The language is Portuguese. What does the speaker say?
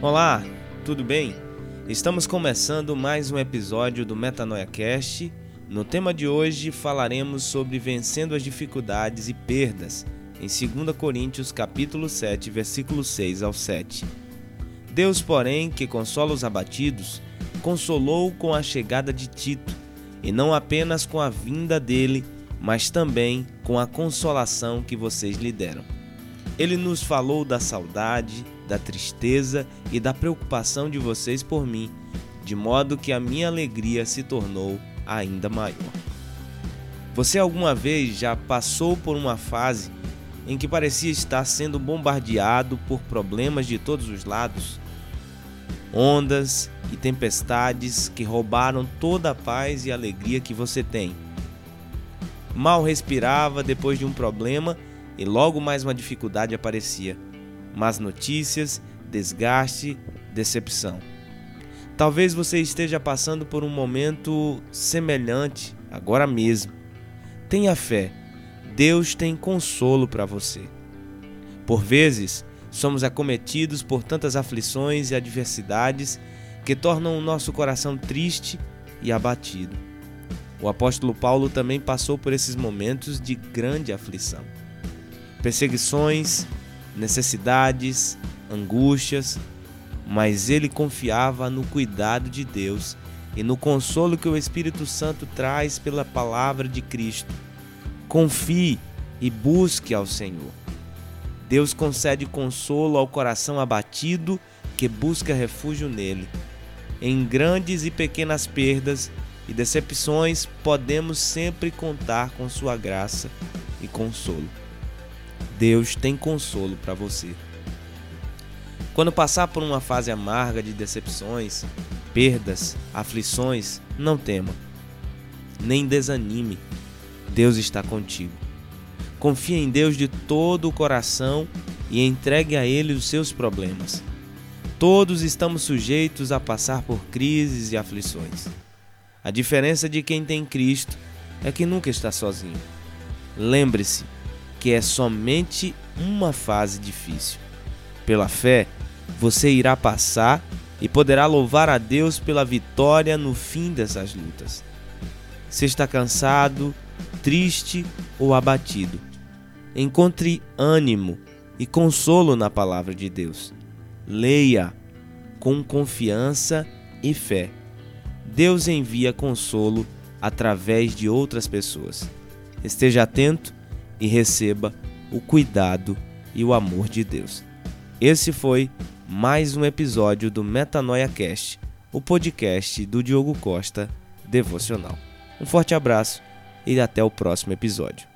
Olá, tudo bem? Estamos começando mais um episódio do Metanoia Cast. No tema de hoje falaremos sobre vencendo as dificuldades e perdas, em 2 Coríntios capítulo 7, versículo 6 ao 7. Deus, porém, que consola os abatidos, consolou com a chegada de Tito, e não apenas com a vinda dele, mas também com a consolação que vocês lhe deram. Ele nos falou da saudade, da tristeza e da preocupação de vocês por mim, de modo que a minha alegria se tornou ainda maior. Você alguma vez já passou por uma fase em que parecia estar sendo bombardeado por problemas de todos os lados? Ondas e tempestades que roubaram toda a paz e alegria que você tem. Mal respirava depois de um problema e logo mais uma dificuldade aparecia. Más notícias, desgaste, decepção. Talvez você esteja passando por um momento semelhante agora mesmo. Tenha fé, Deus tem consolo para você. Por vezes, somos acometidos por tantas aflições e adversidades que tornam o nosso coração triste e abatido. O apóstolo Paulo também passou por esses momentos de grande aflição perseguições, necessidades, angústias, mas ele confiava no cuidado de Deus e no consolo que o Espírito Santo traz pela palavra de Cristo. Confie e busque ao Senhor. Deus concede consolo ao coração abatido que busca refúgio nele. Em grandes e pequenas perdas e decepções, podemos sempre contar com Sua graça e consolo. Deus tem consolo para você. Quando passar por uma fase amarga de decepções, perdas, aflições, não tema. Nem desanime. Deus está contigo. Confie em Deus de todo o coração e entregue a Ele os seus problemas. Todos estamos sujeitos a passar por crises e aflições. A diferença de quem tem Cristo é que nunca está sozinho. Lembre-se, que é somente uma fase difícil. Pela fé, você irá passar e poderá louvar a Deus pela vitória no fim dessas lutas. Se está cansado, triste ou abatido, encontre ânimo e consolo na palavra de Deus. Leia com confiança e fé. Deus envia consolo através de outras pessoas. Esteja atento e receba o cuidado e o amor de Deus. Esse foi mais um episódio do Metanoia Cast, o podcast do Diogo Costa Devocional. Um forte abraço e até o próximo episódio.